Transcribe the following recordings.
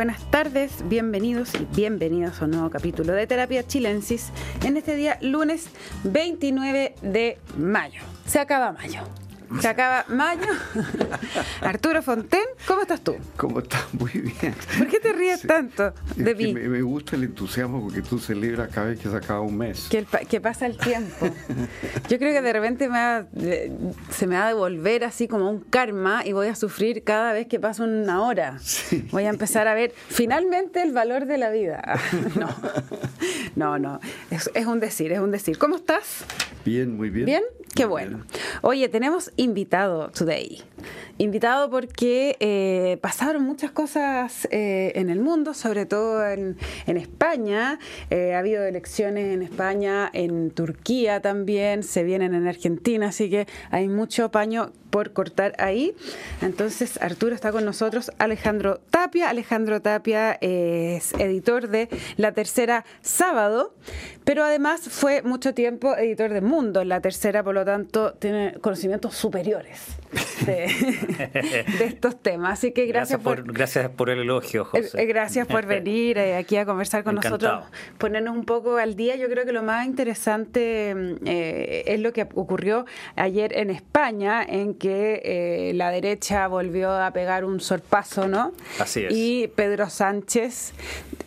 buenas tardes, bienvenidos y bienvenidas a un nuevo capítulo de Terapia Chilensis en este día lunes 29 de mayo. Se acaba mayo. Se acaba mayo. Arturo Fonten, ¿cómo estás tú? ¿Cómo estás? Muy bien. ¿Por qué te ríes tanto de mí? Me, gusta el entusiasmo porque tú celebras cada vez que se acaba un mes. Que, pasa el tiempo. Yo creo que de repente se me va a devolver así como un karma y voy a sufrir cada vez que pasa una hora. Voy a empezar a ver finalmente el valor de la vida. No, no, no. Es, es un decir, es un decir. ¿Cómo estás? Bien, muy bien. ¿Bien? Qué bueno. Oye, tenemos invitado today. Invitado porque eh, pasaron muchas cosas eh, en el mundo, sobre todo en, España. Eh, ha habido elecciones en España, en Turquía también, se vienen en Argentina, así que hay mucho paño por cortar ahí. Entonces, Arturo está con nosotros, Alejandro Tapia. Alejandro Tapia es editor de La Tercera Sábado, pero además fue mucho tiempo editor de Mundo, La Tercera, por lo tanto, tiene conocimientos superiores de, estos temas. Así que gracias, por, Gracias por el elogio, José. Eh, gracias por venir eh, aquí a conversar con nosotros, ponernos un poco al día. Yo creo que lo más interesante eh, es lo que ocurrió ayer en España, en que eh, la derecha volvió a pegar un sorpaso, ¿no? Así es. Y Pedro Sánchez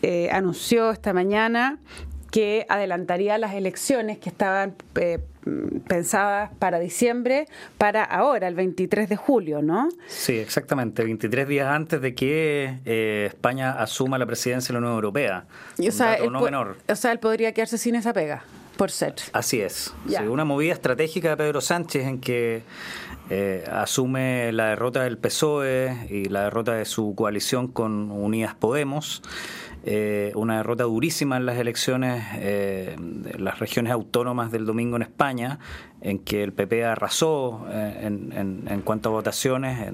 eh, anunció esta mañana que adelantaría las elecciones que estaban eh, pensadas para diciembre para ahora, el 23 de julio, ¿no? Sí, exactamente, 23 días antes de que España asuma la presidencia de la Unión Europea. o, sea, no menor. o sea, él podría quedarse sin esa pega por ser. Así es. una movida estratégica de Pedro Sánchez en que eh, asume la derrota del PSOE y la derrota de su coalición con Unidas Podemos. Eh, una derrota durísima en las elecciones eh, las regiones autónomas del domingo en España, en que el PP arrasó en, en, cuanto a votaciones.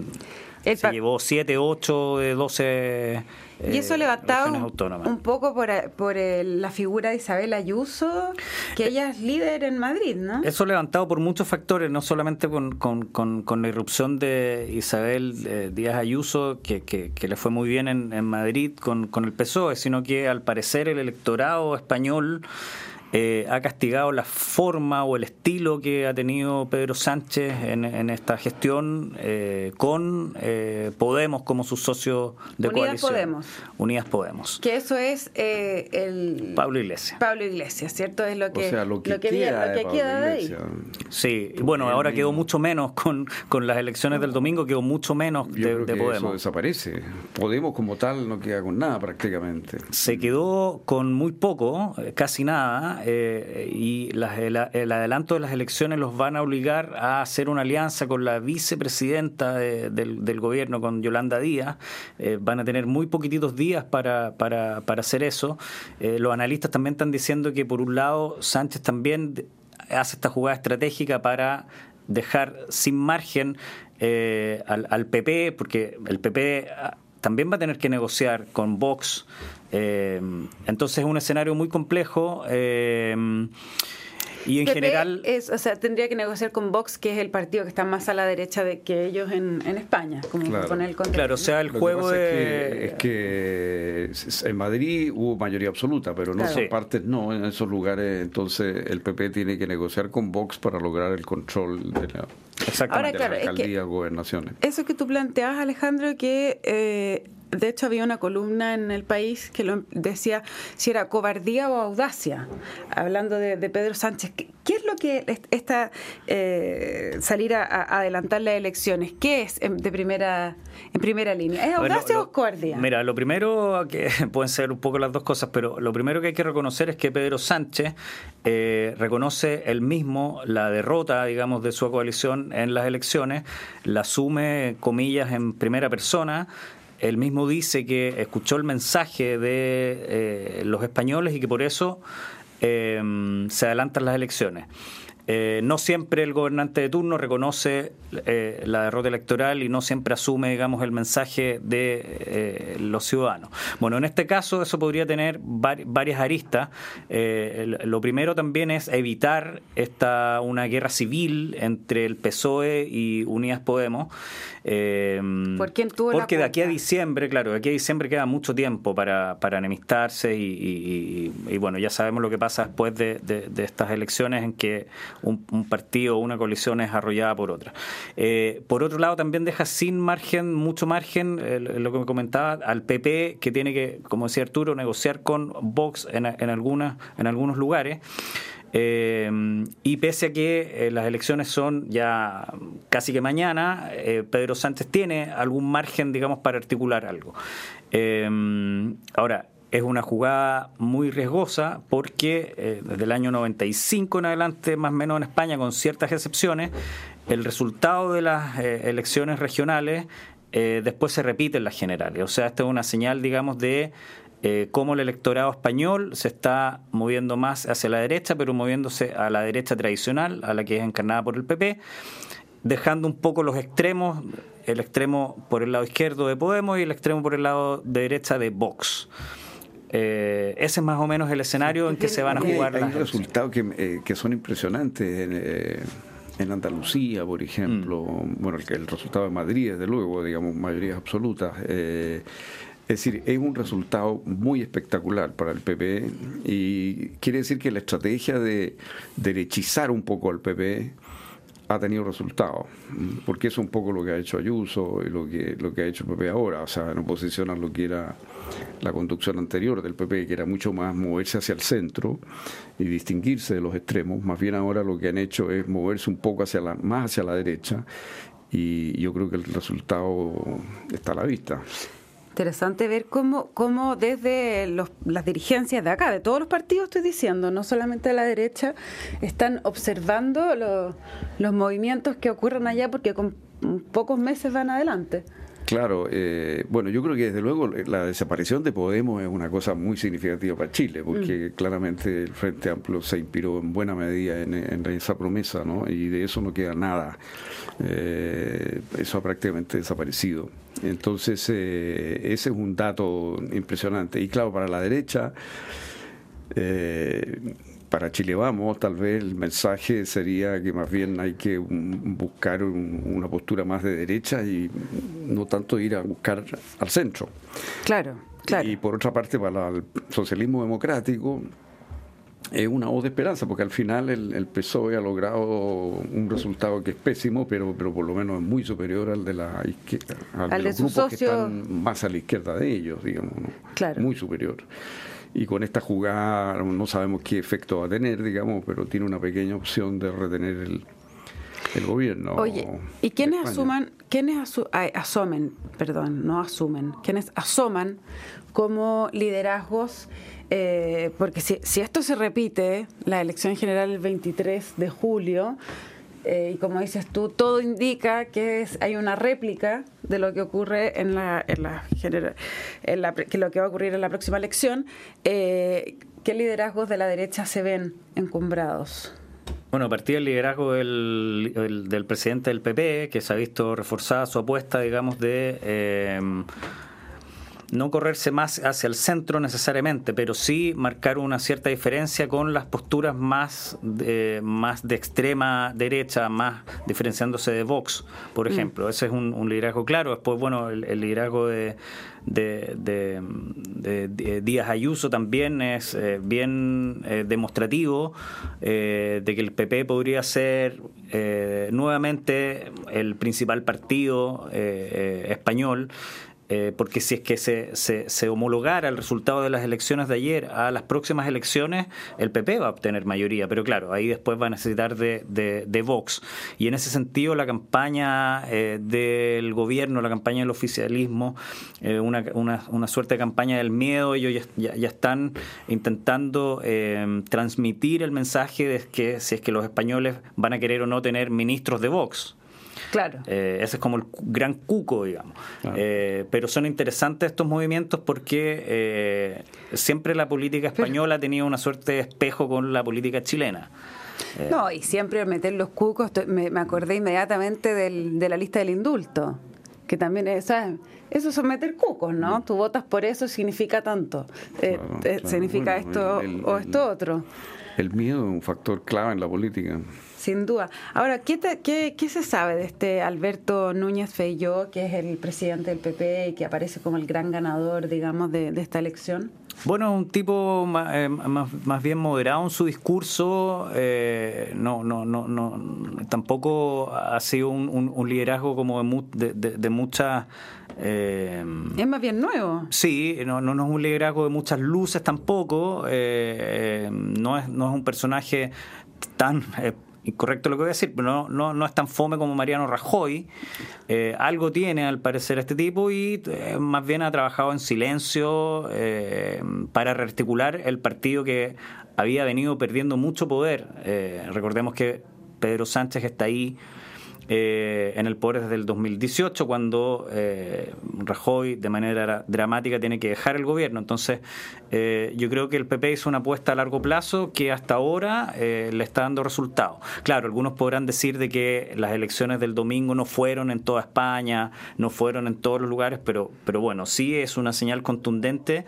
Se llevó 7, 8 de 12 y eso eh, levantado un poco por, por la figura de Isabel Ayuso, que ella es líder en Madrid, ¿no? Eso levantado por muchos factores, no solamente con, con, la irrupción de Isabel eh, Díaz Ayuso, que, que, le fue muy bien en, en Madrid con, con el PSOE, sino que al parecer el electorado español eh, ha castigado la forma o el estilo que ha tenido Pedro Sánchez en, esta gestión eh, con eh, Podemos como su socio de Unidas Podemos. Unidas Podemos. Que eso es el... Pablo Iglesias. Pablo Iglesias, ¿cierto? Es lo que, o sea, lo que, queda, de ahí. Sí, bueno, ahora quedó mucho menos con, con las elecciones del domingo, quedó mucho menos de, Podemos. Eso desaparece. Podemos como tal no queda con nada prácticamente. Se quedó con muy poco, casi nada eh, y el, adelanto de las elecciones los van a obligar a hacer una alianza con la vicepresidenta del, gobierno, con Yolanda Díaz. Eh, van a tener muy poquititos días para, para, para hacer eso. Eh, los analistas también están diciendo que, por un lado, Sánchez también hace esta jugada estratégica para dejar sin margen al, al PP, porque el PP también va a tener que negociar con Vox. Eh, entonces es un escenario muy complejo. Eh, y en general. Es, o sea, tendría que negociar con Vox, que es el partido que está más a la derecha de que ellos en, España, como claro. con el Claro, o sea, el juego es, que, en Madrid hubo mayoría absoluta, pero en otras partes no, en esos lugares. Entonces, el PP tiene que negociar con Vox para lograr el control de la, Ahora, claro, alcaldía, gobernaciones. Eso que tú planteabas, Alejandro, que eh, de hecho había una columna en el país que lo decía si era cobardía o audacia, hablando de, Pedro Sánchez. ¿Qué, es lo que esta eh, salir a, adelantar las elecciones? ¿Qué es en, de primera en primera línea? ¿Es audacia o cobardía? Mira, lo primero que pueden ser un poco las dos cosas, pero lo primero que hay que reconocer es que Pedro Sánchez eh, reconoce él mismo la derrota, digamos, de su coalición en las elecciones, la asume comillas en primera persona él mismo dice que escuchó el mensaje de eh, los españoles y que por eso eh, se adelantan las elecciones. Eh, no siempre el gobernante de turno reconoce eh, la derrota electoral y no siempre asume, digamos, el mensaje de eh, los ciudadanos. Bueno, en este caso eso podría tener varias aristas. lo primero también es evitar esta una guerra civil entre el PSOE y Unidas Podemos. ¿Por quién tuvo porque de aquí a diciembre, claro, de aquí a diciembre queda mucho tiempo para, para enemistarse y, bueno, ya sabemos lo que pasa después de, de estas elecciones en que un, partido o una coalición es arrollada por otra. Eh, por otro lado, también deja sin margen, mucho margen, lo que me comentaba, al PP, que tiene que, como decía Arturo, negociar con Vox en, en, algunas, en algunos lugares. Eh, y pese a que eh, las elecciones son ya casi que mañana, Pedro Sánchez tiene algún margen, digamos, para articular algo. ahora, es una jugada muy riesgosa porque eh, desde el año 95 en adelante, más o menos en España, con ciertas excepciones, el resultado de las eh, elecciones regionales eh, después se repite en las generales. O sea, esta es una señal, digamos, de cómo el electorado español se está moviendo más hacia la derecha, pero moviéndose a la derecha tradicional, a la que es encarnada por el PP dejando un poco los extremos, el extremo por el lado izquierdo de Podemos y el extremo por el lado de derecha de Vox. Eh, ese es más o menos el escenario en que se van a jugar hay, resultados que, eh, que, son impresionantes en, eh, en Andalucía, por ejemplo. Mm. Bueno, el, el, resultado de Madrid, desde luego, digamos, mayorías absolutas. es decir, es un resultado muy espectacular para el PP y quiere decir que la estrategia de derechizar un poco al PP ha tenido resultados, porque eso es un poco lo que ha hecho Ayuso y lo que, lo que ha hecho el PP ahora, o sea, en oposición a lo que era la conducción anterior del PP, que era mucho más moverse hacia el centro y distinguirse de los extremos, más bien ahora lo que han hecho es moverse un poco hacia la, más hacia la derecha y yo creo que el resultado está a la vista interesante ver cómo, cómo desde las dirigencias de acá, de todos los partidos estoy diciendo, no solamente de la derecha, están observando los movimientos que ocurren allá porque con pocos meses van adelante. Claro, eh, bueno, yo creo que desde luego la desaparición de Podemos es una cosa muy significativa para Chile, porque mm. claramente el Frente Amplio se inspiró en buena medida en, esa promesa, ¿no? Y de eso no queda nada. Eh, eso ha prácticamente desaparecido. Entonces, eh, ese es un dato impresionante. Y claro, para la derecha, para Chile Vamos, tal vez el mensaje sería que más bien hay que buscar una postura más de derecha y no tanto ir a buscar al centro. Claro, claro. Y por otra parte, para el socialismo democrático, es una voz de esperanza, porque al final el, PSOE ha logrado un resultado que es pésimo, pero, pero por lo menos es muy superior al de la izquierda, al, de, los grupos que están más a la izquierda de ellos, digamos, claro. muy superior y con esta jugada no sabemos qué efecto va a tener, digamos, pero tiene una pequeña opción de retener el, el gobierno. Oye, ¿y quiénes asuman, quiénes asu asumen, perdón, no asumen, quiénes asoman como liderazgos? Eh, porque si, si esto se repite, la elección general el 23 de julio, eh, y como dices tú, todo indica que hay una réplica de lo que ocurre en la, en la, en la que lo que va a ocurrir en la próxima elección. Eh, ¿Qué liderazgos de la derecha se ven encumbrados? Bueno, a partir del liderazgo del, del, presidente del PP, que se ha visto reforzada su apuesta, digamos, de eh, no correrse más hacia el centro necesariamente, pero sí marcar una cierta diferencia con las posturas más de, más de extrema derecha, más diferenciándose de Vox, por mm. ejemplo. Ese es un, liderazgo claro. Después, bueno, el, liderazgo de, de, Díaz Ayuso también es eh, bien eh, demostrativo eh, de que el PP podría ser nuevamente el principal partido español eh, porque si es que se, se, homologara el resultado de las elecciones de ayer a las próximas elecciones, el PP va a obtener mayoría, pero claro, ahí después va a necesitar de, de, Vox. Y en ese sentido, la campaña eh, del gobierno, la campaña del oficialismo, eh, una, una, una, suerte de campaña del miedo, ellos ya, ya, están intentando transmitir el mensaje de que si es que los españoles van a querer o no tener ministros de Vox. Claro. Eh, ese es como el gran cuco, digamos. Eh, pero son interesantes estos movimientos porque eh, siempre la política española ha tenido una suerte de espejo con la política chilena. Eh, No, y siempre meter los cucos, me, me acordé inmediatamente del- de la lista del indulto, que también es, ¿sabes? Eso son meter cucos, ¿no? Tú votas por eso, significa tanto. Eh, Claro, eh, claro. significa Bueno, esto el- el- o el- esto otro. El miedo es un factor clave en la política. Sin duda. Ahora, ¿qué, te- qué, qué se sabe de este Alberto Núñez Feijó, que es el presidente del PP y que aparece como el gran ganador, digamos, de, de esta elección? Bueno, un tipo ma- eh, más, más bien moderado en su discurso, eh, no, no, no, no, tampoco ha sido un, un- un liderazgo como de, de, de- muchas... eh, Es más bien nuevo. Sí, no, no, no es un liderazgo de muchas luces tampoco, eh, eh, no, es, no es un personaje tan... incorrecto lo que voy a decir, pero no, no, no es tan fome como Mariano Rajoy. Eh, algo tiene al parecer este tipo y eh, más bien ha trabajado en silencio eh, para rearticular el partido que había venido perdiendo mucho poder. Recordemos que Pedro Sánchez está ahí eh, en el poder desde el 2018, cuando eh, Rajoy de manera dramática tiene que dejar el gobierno. Entonces, eh, yo creo que el PP hizo una apuesta a largo plazo que hasta ahora eh, le está dando resultados. Claro, algunos podrán decir de que las elecciones del domingo no fueron en toda España, no fueron en todos los lugares, pero, pero bueno, sí es una señal contundente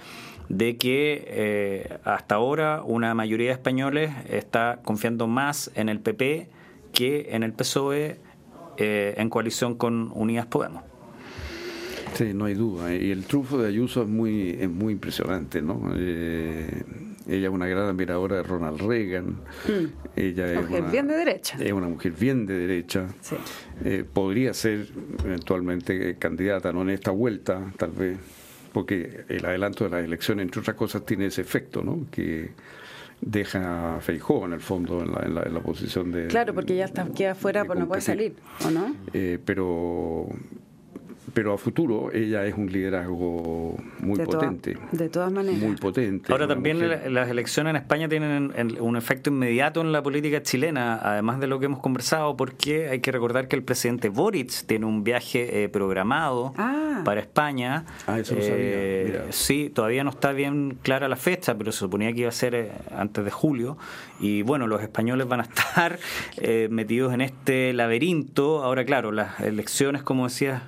de que eh, hasta ahora una mayoría de españoles está confiando más en el PP que en el PSOE eh, en coalición con Unidas Podemos. Sí, no hay duda. Y el triunfo de Ayuso es muy, es muy impresionante, ¿no? Eh, ella es una gran admiradora de Ronald Reagan. Ella es Mm. Mujer una, bien de derecha. Es una mujer bien de derecha. Sí. Eh, podría ser eventualmente candidata, no en esta vuelta, tal vez, porque el adelanto de las elecciones, entre otras cosas, tiene ese efecto, ¿no? Que deja a Feijóo en el fondo en la, en la, en la posición de Claro, porque ya está, queda afuera, de pues no puede salir. ¿o no? Eh, pero pero a futuro ella es un liderazgo muy De potente de todas maneras. muy potente Ahora también mujer- las elecciones en España tienen en- un efecto inmediato en la política chilena, además de lo que hemos conversado, porque hay que recordar que el presidente Boric tiene un viaje eh, programado Ah. para España. Ah, eso no sabía, mira. Sí, todavía no está bien clara la fecha, pero se suponía que iba a ser eh, antes de julio. Y bueno, los españoles van a estar eh, metidos en este laberinto. Ahora, claro, las elecciones, como decías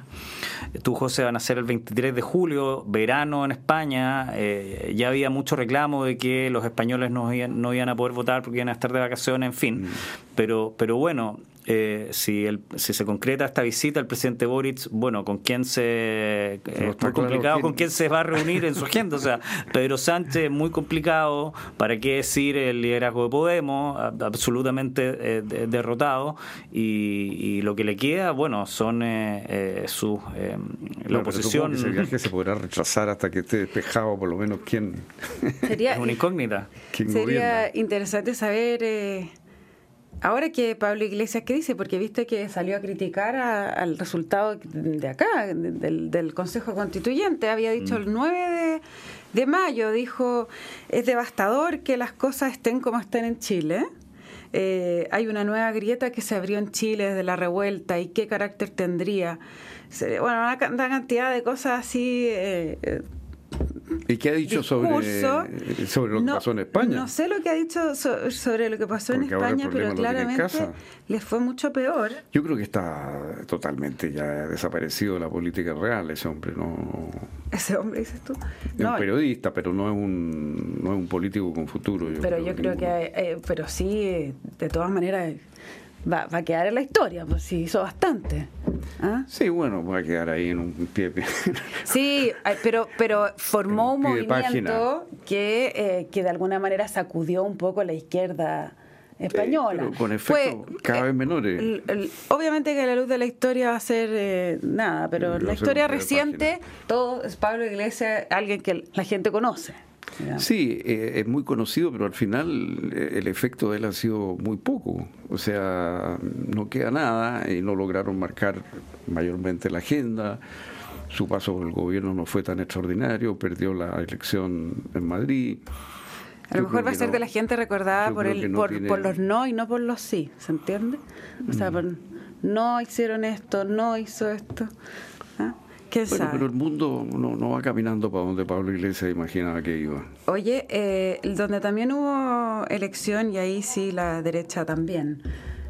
tú, José, van a ser el 23 de julio, verano en España. eh, ya había mucho reclamo de que los españoles no iban, no iban a poder votar porque iban a estar de vacaciones, en fin. Mm. Pero, pero bueno, eh, si, el, si se concreta esta visita, el presidente Boric, bueno, ¿con quién se... eh, es muy complicado con quién se va a reunir en su agenda. O sea, Pedro Sánchez, muy complicado. ¿Para qué decir el liderazgo de Podemos? Absolutamente eh, de- derrotado. Y, y lo que le queda, bueno, son eh, eh, sus. eh, la pero oposición. que ese viaje se podrá retrasar hasta que esté despejado por lo menos quién, Sería, Es una incógnita. quién sería gobierna interesante saber, eh, ahora que Pablo Iglesias, ¿qué dice? Porque viste que salió a criticar a- al resultado de acá, de- del, del Consejo Constituyente. Había dicho el 9 de, de mayo, dijo, es devastador que las cosas estén como estén en Chile. Eh, hay una nueva grieta que se abrió en Chile desde la revuelta y qué carácter tendría. Bueno, una, una cantidad de cosas así eh, eh, y qué ha dicho sobre discurso. sobre lo que No- pasó en España No sé lo que ha dicho so- sobre lo que pasó en Porque el España, pero en claramente les fue mucho peor. Yo creo que está totalmente ya desaparecido de la política real ese hombre, no Ese hombre, dices tú. es No, un periodista, pero no es un no es un político con futuro. Yo pero yo creo que, ninguno. eh, pero sí, de todas maneras, va, va a quedar en la historia, pues sí, hizo bastante. ¿Ah? Sí, bueno, va a quedar ahí en un pie. Sí, ay, pero, pero formó un pie movimiento que, eh, que de alguna manera sacudió un poco la izquierda española. con efectos cada vez menores. el- el- obviamente que a la luz de la historia va a ser eh, nada, pero la historia pie reciente, todo es Pablo Iglesias, alguien que la gente conoce. Sí, eh, es muy conocido, pero al final eh, el efecto de él ha sido muy poco. O sea, no queda nada y no lograron marcar mayormente la agenda. Su paso por el gobierno no fue tan extraordinario, perdió la elección en Madrid. A lo Yo mejor va a ser no. de la gente recordada por el no por, tiene- por los no y no por los sí, ¿se entiende? O sea, por no hicieron esto, no hizo esto. ¿Quién Bueno, sabe? pero el mundo no, no va caminando para donde Pablo Iglesias imaginaba que iba. Oye, eh, donde también hubo elección y ahí sí la derecha también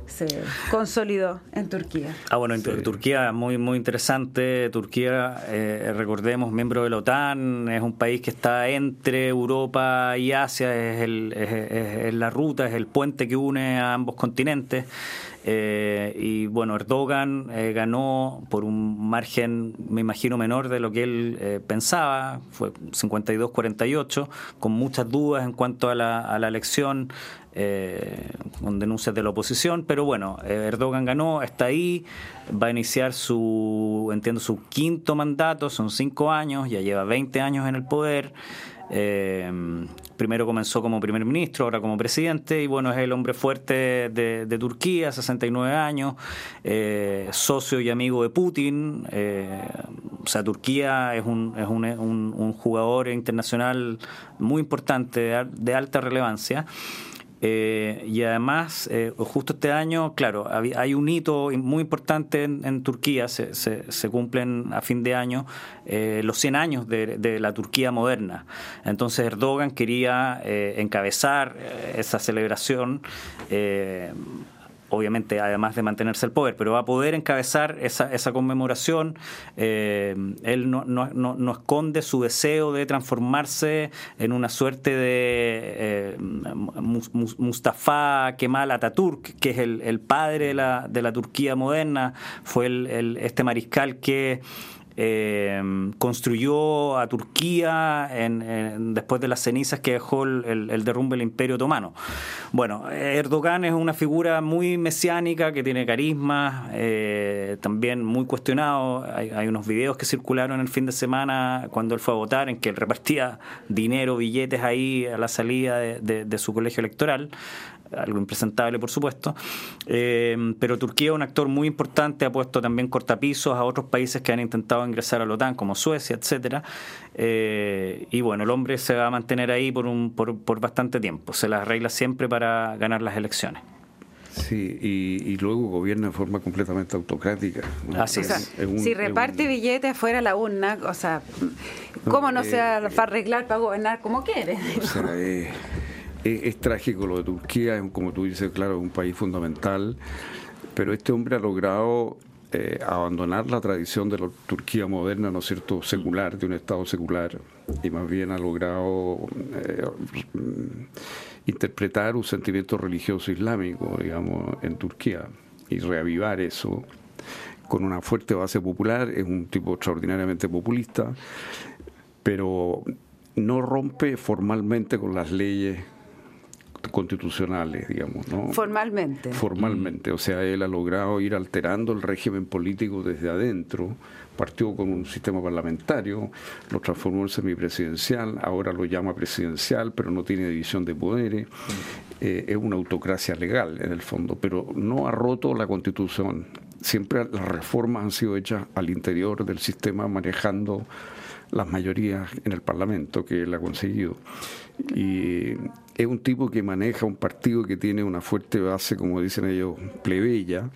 se consolidó en Turquía. Ah, bueno, en Turquía muy muy interesante. Turquía, eh, recordemos, miembro de la OTAN, es un país que está entre Europa y Asia, es, el, es la ruta, es el puente que une a ambos continentes. Eh, y bueno, Erdogan eh, ganó por un margen, me imagino, menor de lo que él eh, pensaba, fue 52-48, con muchas dudas en cuanto a la, a la elección, con denuncias de la oposición, pero bueno, Erdogan ganó, está ahí, va a iniciar su, entiendo, su quinto mandato, son cinco años, ya lleva 20 años en el poder. Eh, primero comenzó como primer ministro, ahora como presidente, y bueno, es el hombre fuerte de, Turquía, 69 años, eh, socio y amigo de Putin. Eh, o sea, Turquía es un, es un, un, jugador internacional muy importante, de alta relevancia. Eh, y además, eh, justo este año, claro, hay un hito muy importante en, Turquía, se, se, cumplen a fin de año eh, los 100 años de, la Turquía moderna. Entonces Erdogan quería encabezar esa celebración obviamente además de mantenerse el poder, pero va a poder encabezar esa, esa conmemoración. Eh, él no, no, no, esconde su deseo de transformarse en una suerte de eh, Mustafa Kemal Atatürk, que es el, el padre de la, de la Turquía moderna, fue el, este mariscal que eh, construyó a Turquía en, después de las cenizas que dejó el, derrumbe del Imperio Otomano. Bueno, Erdogan es una figura muy mesiánica que tiene carisma, eh, también muy cuestionado. Hay, unos videos que circularon el fin de semana cuando él fue a votar en que él repartía dinero, billetes ahí a la salida de su colegio electoral algo impresentable por supuesto, eh, pero Turquía es un actor muy importante, ha puesto también cortapisos a otros países que han intentado ingresar a la OTAN, como Suecia, etcétera, eh, y bueno, el hombre se va a mantener ahí por, un, por, por bastante tiempo, se las arregla siempre para ganar las elecciones. Sí, y, luego gobierna de forma completamente autocrática. Así es. si reparte billetes afuera la urna, o sea, ¿cómo no, se va a arreglar para gobernar como quiere? O sea, es, trágico lo de Turquía, como tú dices, claro, es un país fundamental, pero este hombre ha logrado eh, abandonar la tradición de la Turquía moderna, ¿no es cierto?, secular, de un Estado secular, y más bien ha logrado eh, interpretar un sentimiento religioso islámico, digamos, en Turquía, y reavivar eso con una fuerte base popular, es un tipo extraordinariamente populista, pero no rompe formalmente con las leyes constitucionales, digamos, ¿no? Formalmente. Formalmente, o sea, él ha logrado ir alterando el régimen político desde adentro, partió con un sistema parlamentario, lo transformó en semipresidencial, ahora lo llama presidencial, pero no tiene división de poderes, eh, es una autocracia legal en el fondo, pero no ha roto la constitución. Siempre las reformas han sido hechas al interior del sistema manejando las mayorías en el Parlamento que él ha conseguido. Y es un tipo que maneja un partido que tiene una fuerte base, como dicen ellos, plebeya.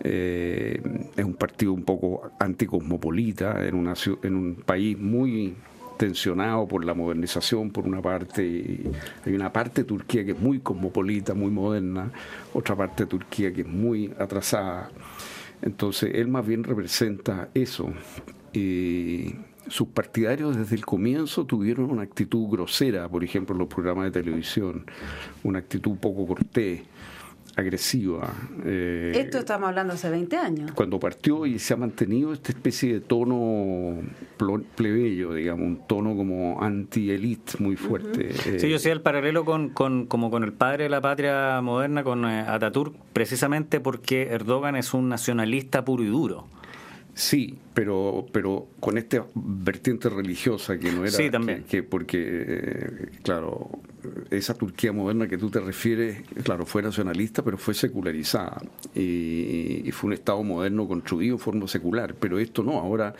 Eh, es un partido un poco anticosmopolita en, una, en un país muy tensionado por la modernización por una parte, hay una parte de Turquía que es muy cosmopolita, muy moderna, otra parte de Turquía que es muy atrasada. Entonces él más bien representa eso. Y sus partidarios desde el comienzo tuvieron una actitud grosera, por ejemplo, en los programas de televisión, una actitud poco cortés, agresiva. Eh, Esto estamos hablando hace 20 años. Cuando partió y se ha mantenido esta especie de tono plebeyo, digamos, un tono como anti-elite muy fuerte. Eh, sí, yo sé el paralelo con, con, como con el padre de la patria moderna, con eh, Ataturk, precisamente porque Erdogan es un nacionalista puro y duro. Sí, pero, pero con esta vertiente religiosa que no era. Sí, también. Que, porque, eh, claro, esa Turquía moderna que tú te refieres, claro, fue nacionalista, pero fue secularizada. Y, fue un Estado moderno construido en forma secular. Pero esto no, ahora.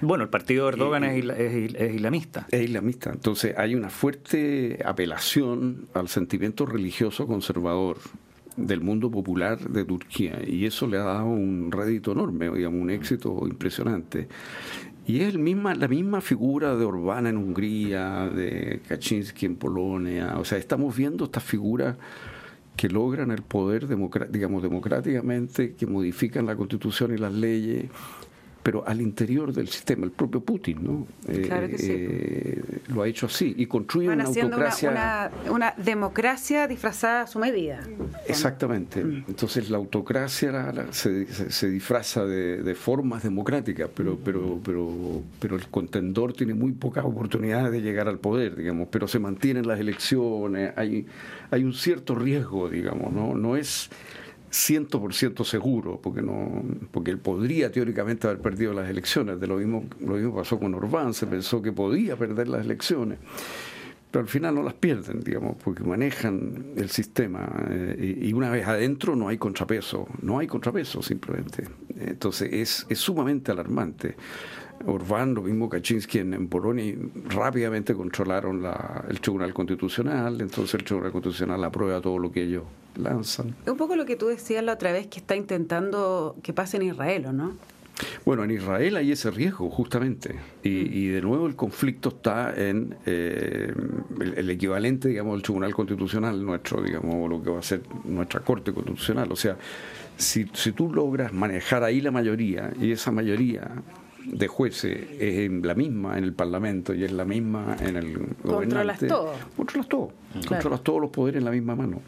Bueno, el partido de Erdogan es, es, islamista. Es islamista. Entonces hay una fuerte apelación al sentimiento religioso conservador del mundo popular de Turquía y eso le ha dado un rédito enorme, digamos, un éxito impresionante. Y es el misma, la misma figura de Orbán en Hungría, de Kaczynski en Polonia. O sea, estamos viendo estas figuras que logran el poder digamos, democráticamente, que modifican la constitución y las leyes, pero al interior del sistema, el propio Putin, ¿no? Eh, eh, lo ha hecho así y construye una autocracia. Una, democracia disfrazada a su medida. Exactamente. Mm. Entonces la autocracia se, disfraza de, formas democráticas, pero, pero, pero, pero el contendor tiene muy pocas oportunidades de llegar al poder, digamos, pero se mantienen las elecciones, hay, hay un cierto riesgo, digamos, ¿no? No es 100% seguro, porque no porque él podría teóricamente haber perdido las elecciones. De lo mismo, lo mismo pasó con Orbán, se pensó que podía perder las elecciones, pero al final no las pierden, digamos, porque manejan el sistema eh, y, una vez adentro no hay contrapeso, no hay contrapeso simplemente. Entonces es, es sumamente alarmante. Orbán, lo mismo Kaczynski en, en Polonia, rápidamente controlaron la, el Tribunal Constitucional, entonces el Tribunal Constitucional aprueba todo lo que ellos lanzan. Es un poco lo que tú decías la otra vez que está intentando que pase en Israel, ¿o no? Bueno, en Israel hay ese riesgo, justamente. Y, mm. de nuevo el conflicto está en eh, el, equivalente, digamos, del Tribunal Constitucional nuestro, digamos, lo que va a ser nuestra Corte Constitucional. O sea, si, si tú logras manejar ahí la mayoría y esa mayoría de jueces es la misma en el Parlamento y es la misma en el Controlas todo. Controlas todo. Controlas todos los poderes en la misma mano.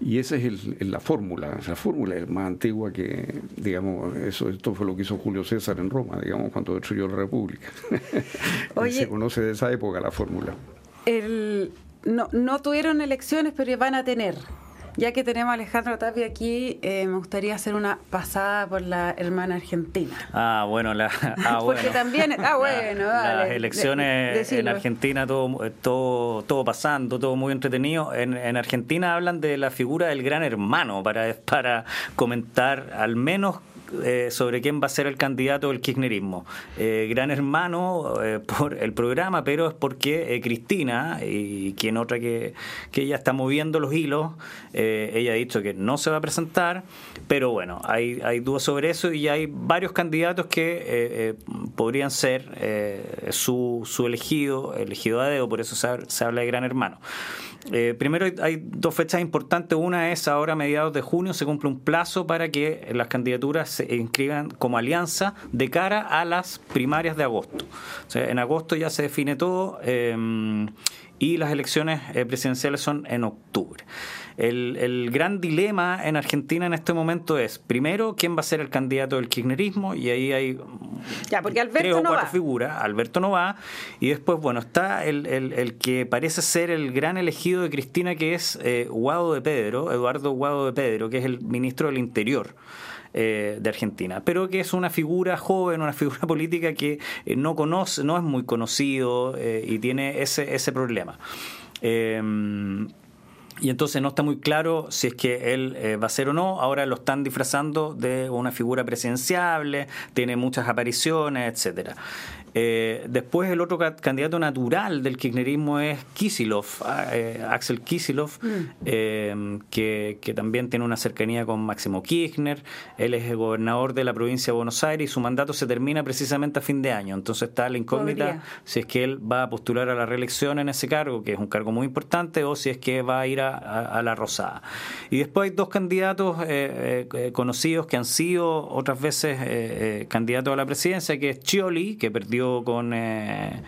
Y esa es la fórmula. La fórmula es más antigua que, digamos, eso esto fue lo que hizo Julio César en Roma, digamos, cuando destruyó la República. Se conoce de esa época la fórmula. El, no, no tuvieron elecciones, pero van a tener. Ya que tenemos a Alejandro Tapia aquí, eh, me gustaría hacer una pasada por la hermana argentina. Ah, bueno, la, ah, Porque también, ah, bueno, Las elecciones en Argentina, todo, todo, todo pasando, todo muy entretenido. En, en, Argentina hablan de la figura del gran hermano para, para comentar al menos eh, sobre quién va a ser el candidato del kirchnerismo. Eh, gran hermano eh, por el programa, pero es porque Cristina, y quien otra que, que ella está moviendo los hilos, ella ha dicho que no se va a presentar, pero bueno, hay, hay dudas sobre eso y hay varios candidatos que podrían ser su, su elegido, elegido a dedo, por eso se habla de gran hermano. Primero hay dos fechas importantes. Una es ahora a mediados de junio se cumple un plazo para que las candidaturas se inscriban como alianza de cara a las primarias de agosto. O sea, en agosto ya se define todo eh, y las elecciones eh, presidenciales son en octubre. El, gran dilema en Argentina en este momento es, primero, quién va a ser el candidato del kirchnerismo, y ahí hay ya, porque Alberto tres o cuatro va. figuras, Alberto no va, y después, bueno, está el, el, que parece ser el gran elegido de Cristina, que es eh, Guado de Pedro, Eduardo Guado de Pedro, que es el ministro del Interior. Eh, de Argentina, pero que es una figura joven, una figura política que eh, no conoce, no es muy conocido y tiene ese, ese problema. Y entonces no está muy claro si es que él eh, va a ser o no. Ahora lo están disfrazando de una figura presidenciable, tiene muchas apariciones, etcétera. Eh, después el otro candidato natural del kirchnerismo es Kisilov, ah, eh, Axel Kisilov, mm. eh, que, también tiene una cercanía con Máximo Kirchner. Él es el gobernador de la provincia de Buenos Aires y su mandato se termina precisamente a fin de año. Entonces está la incógnita si es que él va a postular a la reelección en ese cargo, que es un cargo muy importante, o si es que va a ir a, la Rosada. Y después hay dos candidatos conocidos que han sido otras veces candidatos a la presidencia, que es Chioli, que perdió con eh,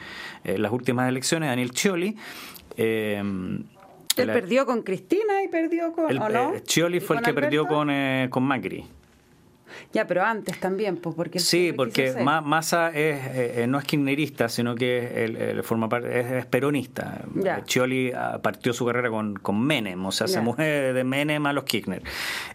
eh, las últimas elecciones, Daniel Scioli. Eh, él perdió con Cristina y perdió con. El, Scioli fue el que perdió con, con Macri. Ya, pero antes también, pues porque... Sí, porque Massa es, eh, no es kirchnerista, sino que él, forma parte, es, peronista. Ya. Chioli ah, partió su carrera con, con Menem, o sea, se mueve de Menem a los Kirchner.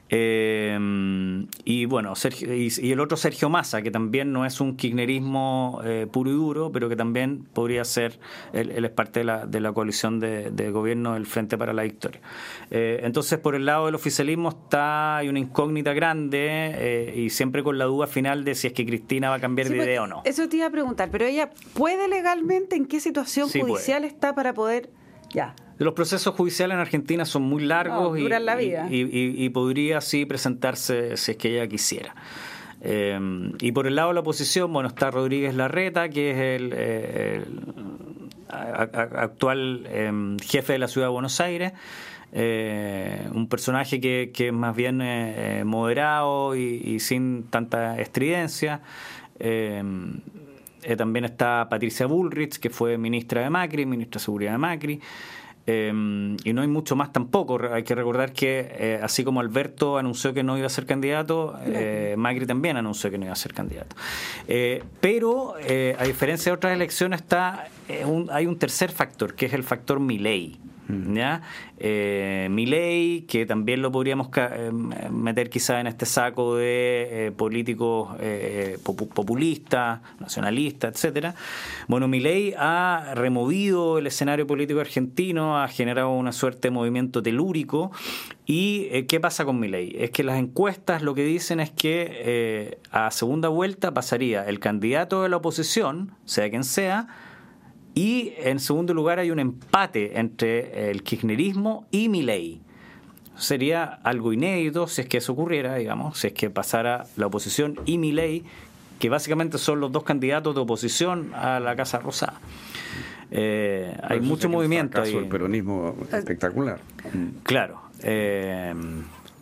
Eh, y bueno, Sergio, y, el otro Sergio Massa, que también no es un kirchnerismo eh, puro y duro, pero que también podría ser, él, es parte de la, de la coalición de, de, gobierno del Frente para la Victoria. entonces, por el lado del oficialismo está, hay una incógnita grande y siempre con la duda final de si es que Cristina va a cambiar de pues, idea o no. Eso te iba a preguntar, pero ella puede legalmente, ¿en qué situación judicial está para poder... Ya. Los procesos judiciales en Argentina son muy largos y, la vida. Y, y, podría sí presentarse si es que ella quisiera. y por el lado de la oposición, bueno, está Rodríguez Larreta, que es el, actual em, jefe de la ciudad de Buenos Aires. un personaje que, que es más bien moderado y, sin tanta estridencia. Eh, también está Patricia Bullrich, que fue ministra de Macri, ministra de Seguridad de Macri. Eh, y no hay mucho más tampoco. Hay que recordar que eh, así como Alberto anunció que no iba a ser candidato, Macri también anunció que no iba a ser candidato. pero a diferencia de otras elecciones está hay un tercer factor, que es el factor Milei. ¿Ya? Eh, que también lo podríamos eh, meter quizá en este saco de eh, políticos eh, populistas, nacionalistas, etcétera. Bueno, Milei ha removido el escenario político argentino, ha generado una suerte de movimiento telúrico. ¿Y qué pasa con Milei? Es que las encuestas lo que dicen es que a segunda vuelta pasaría el candidato de la oposición, sea quien sea, y en segundo lugar hay un empate entre el kirchnerismo y Milei. Sería algo inédito si es que eso ocurriera, digamos, si es que pasara la oposición y Milei, que básicamente son los dos candidatos de oposición a la Casa Rosada. Eh, hay mucho movimiento ahí. El peronismo espectacular. Claro. Eh,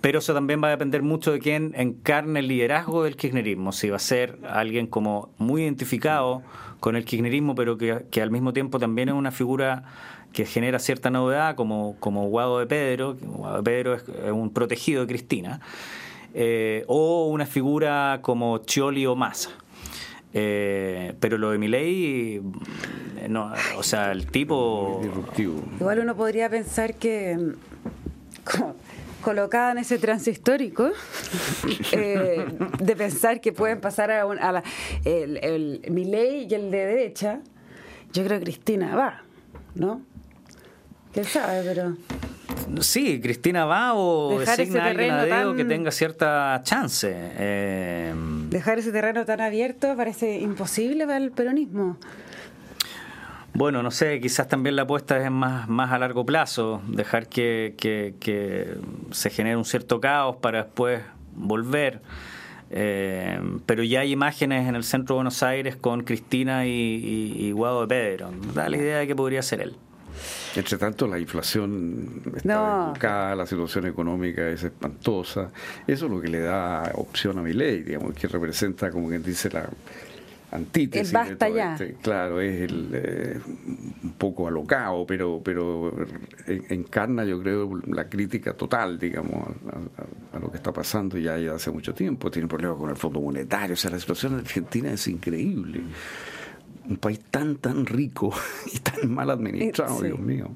pero eso también va a depender mucho de quién encarne el liderazgo del kirchnerismo. Si va a ser alguien como muy identificado con el kirchnerismo, pero que, al mismo tiempo también es una figura que genera cierta novedad, como, como Guado de Pedro, Guado de Pedro es, un protegido de Cristina, eh, o una figura como Chioli o Massa. Eh, pero lo de Milei, no, o sea, el tipo... Igual uno podría pensar que colocada en ese trance histórico eh, de pensar que pueden pasar a, la, el, el, mi ley y el de derecha, yo creo que Cristina va, ¿no? ¿Quién sabe? Pero... Sí, Cristina va o designa a alguien que tenga cierta chance. Eh... Dejar ese terreno tan abierto parece imposible para el peronismo. Bueno, no sé, quizás también la apuesta es más, más a largo plazo, dejar que, que, se genere un cierto caos para después volver. Eh, pero ya hay imágenes en el centro de Buenos Aires con Cristina y, Guado de Pedro. Da la idea de que podría ser él. Entre tanto, la inflación está la situación económica es espantosa. Eso es lo que le da opción a mi ley, digamos, que representa, como quien dice, la, antítesis. El basta ya. Este, claro, es el, eh, un poco alocado, pero, pero encarna, yo creo, la crítica total, digamos, a, lo que está pasando ya, ya hace mucho tiempo. Tiene problemas con el Fondo Monetario. O sea, la situación en Argentina es increíble un país tan, tan rico y tan mal administrado, Dios mío.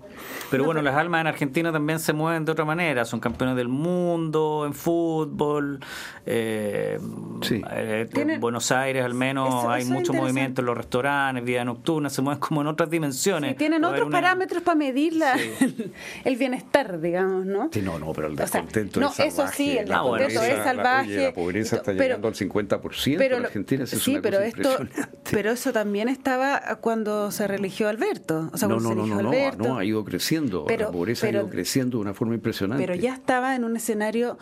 Pero bueno, las almas en Argentina también se mueven de otra manera, son campeones del mundo en fútbol, eh, eh en Buenos Aires al menos hay mucho movimiento en los restaurantes, vida nocturna, se mueven como en otras dimensiones. tienen otros parámetros para medir el bienestar, digamos, ¿no? Sí, no, no, pero el descontento no, eso sí, el descontento es salvaje. la pobreza está llegando al 50% pero, en Argentina, es sí, pero esto, pero eso también es estaba cuando se religió Alberto. O sea, no, no, no, no, no, ha ido creciendo. La pobreza ha ido creciendo de una forma impresionante. Pero ya estaba en un escenario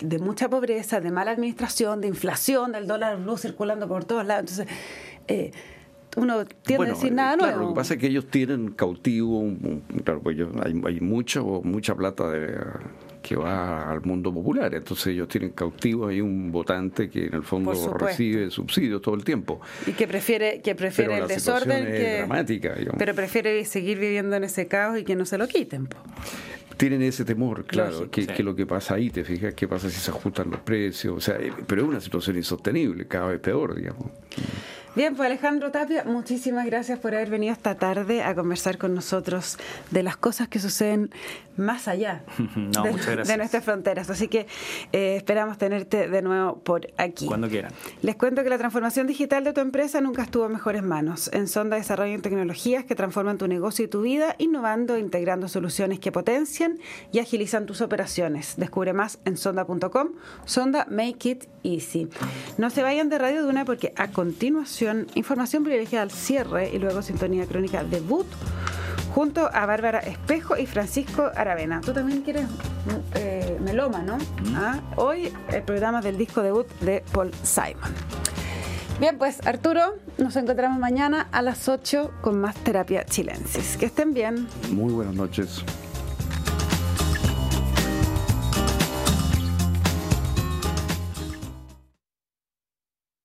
de mucha pobreza, de mala administración, de inflación, del dólar blue circulando por todos lados. Entonces, eh, uno tiene que decir nada claro, Lo que pasa es que ellos tienen cautivo, claro, pues hay, hay mucho, mucha plata de que va al mundo popular. Entonces ellos tienen cautivo ahí un votante que en el fondo recibe subsidios todo el tiempo. Y que prefiere, que prefiere el desorden. que, dramática, Pero prefiere seguir viviendo en ese caos y que no se lo quiten. Tienen ese temor, claro, que, que, lo que pasa ahí, te fijas, qué pasa si se ajustan los precios, o sea, eh, pero es una situación insostenible, cada vez peor, digamos. Bien, pues Alejandro Tapia, muchísimas gracias por haber venido esta tarde a conversar con nosotros de las cosas que suceden más allá de, nuestras fronteras. Así que eh, esperamos tenerte de nuevo por aquí. Cuando quieran. Les cuento que la transformación digital de tu empresa nunca estuvo en mejores manos. En Sonda desarrollan tecnologías que transforman tu negocio y tu vida, innovando e integrando soluciones que potencian y agilizan tus operaciones. Descubre más en sonda.com. Sonda Make It Easy. No se vayan de Radio Duna porque a continuación información privilegiada al cierre y luego sintonía crónica debut junto a Bárbara Espejo y Francisco Aravena. ¿Tú también quieres eh, melómano. ¿ah? Hoy el programa del disco debut de Paul Simon. Bien, pues Arturo, nos encontramos mañana a las 8 con más terapia chilensis. Que estén bien. Muy buenas noches.